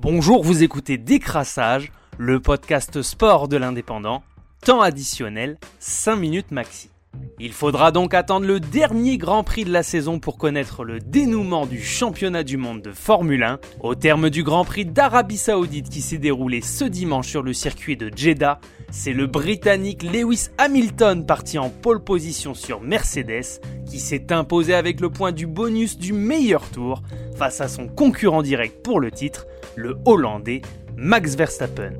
Bonjour, vous écoutez Décrassage, le podcast sport de l'indépendant, temps additionnel, 5 minutes maxi. Il faudra donc attendre le dernier Grand Prix de la saison pour connaître le dénouement du championnat du monde de Formule 1 au terme du Grand Prix d'Arabie Saoudite qui s'est déroulé ce dimanche sur le circuit de Jeddah. C'est le Britannique Lewis Hamilton parti en pole position sur Mercedes qui s'est imposé avec le point du bonus du meilleur tour face à son concurrent direct pour le titre, le Hollandais Max Verstappen.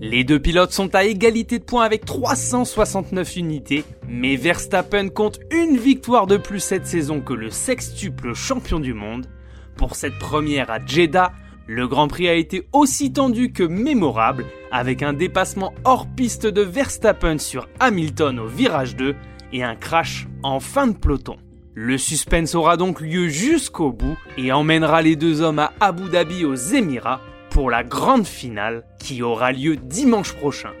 Les deux pilotes sont à égalité de points avec 369 unités, mais Verstappen compte une victoire de plus cette saison que le sextuple champion du monde. Pour cette première à Jeddah, le Grand Prix a été aussi tendu que mémorable, avec un dépassement hors piste de Verstappen sur Hamilton au virage 2 et un crash en fin de peloton. Le suspense aura donc lieu jusqu'au bout et emmènera les deux hommes à Abu Dhabi aux Émirats pour la grande finale qui aura lieu dimanche prochain.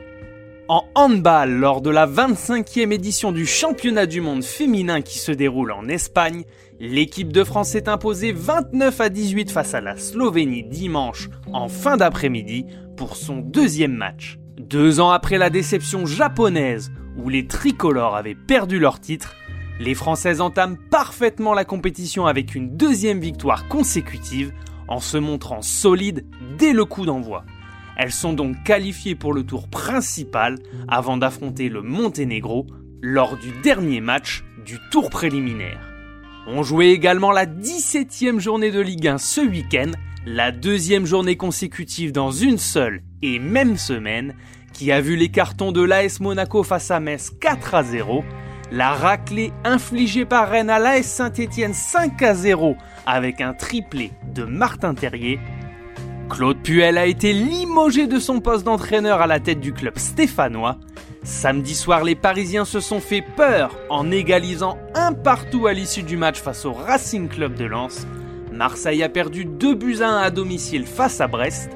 En handball, lors de la 25e édition du championnat du monde féminin qui se déroule en Espagne, l'équipe de France s'est imposée 29 à 18 face à la Slovénie dimanche en fin d'après-midi pour son deuxième match. Deux ans après la déception japonaise où les tricolores avaient perdu leur titre, les Françaises entament parfaitement la compétition avec une deuxième victoire consécutive en se montrant solides dès le coup d'envoi. Elles sont donc qualifiées pour le tour principal avant d'affronter le Monténégro lors du dernier match du tour préliminaire. On jouait également la 17e journée de Ligue 1 ce week-end, la deuxième journée consécutive dans une seule et même semaine, qui a vu les cartons de l'AS Monaco face à Metz 4 à 0 la raclée infligée par Rennes à l'AS Saint-Etienne 5 à 0 avec un triplé de Martin Terrier. Claude Puel a été limogé de son poste d'entraîneur à la tête du club stéphanois. Samedi soir, les Parisiens se sont fait peur en égalisant un partout à l'issue du match face au Racing Club de Lens. Marseille a perdu 2 buts à 1 à domicile face à Brest.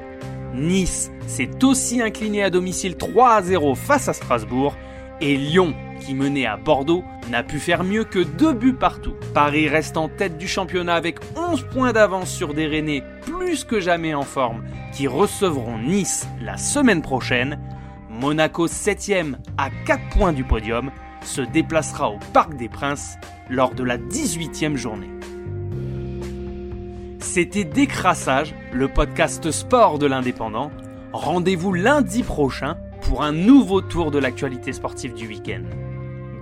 Nice s'est aussi incliné à domicile 3 à 0 face à Strasbourg. Et Lyon qui menait à Bordeaux, n'a pu faire mieux que deux buts partout. Paris reste en tête du championnat avec 11 points d'avance sur des Rennais plus que jamais en forme, qui recevront Nice la semaine prochaine. Monaco 7ème à 4 points du podium se déplacera au Parc des Princes lors de la 18e journée. C'était Décrassage, le podcast sport de l'indépendant. Rendez-vous lundi prochain pour un nouveau tour de l'actualité sportive du week-end.